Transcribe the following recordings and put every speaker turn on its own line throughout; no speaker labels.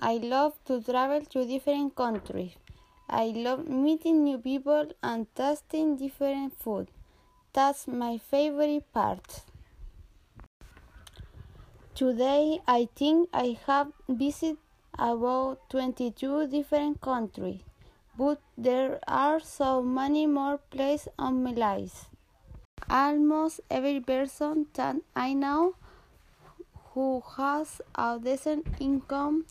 I love to travel to different countries. I love meeting new people and tasting different food. That's my favorite part. Today, I think I have visited about 22 different countries, but there are so many more places on my list. Almost every person that I know who has a decent income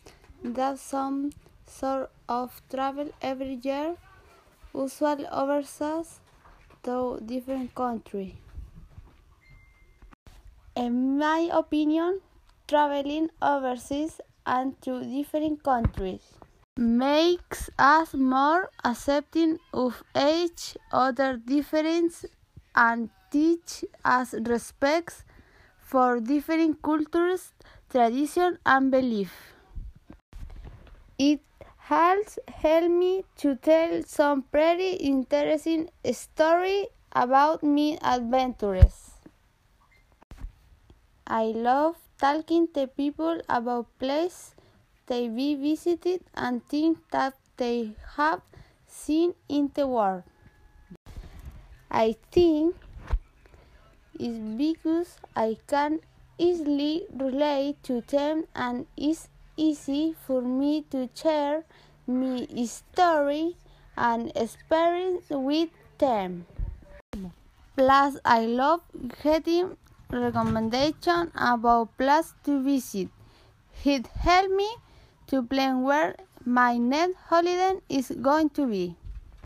does some sort of travel every year, usually overseas to different countries. In my opinion, traveling overseas and to different countries makes us more accepting of each other difference and teach us respect for different cultures, tradition and belief. It has helped me to tell some pretty interesting story about my adventures. I love talking to people about places they we visited and things that they have seen in the world. I think it's because I can easily relate to them and it's easy for me to share my story and experience with them. Plus, I love getting recommendations about places to visit. It helps me to plan where my next holiday is going to be.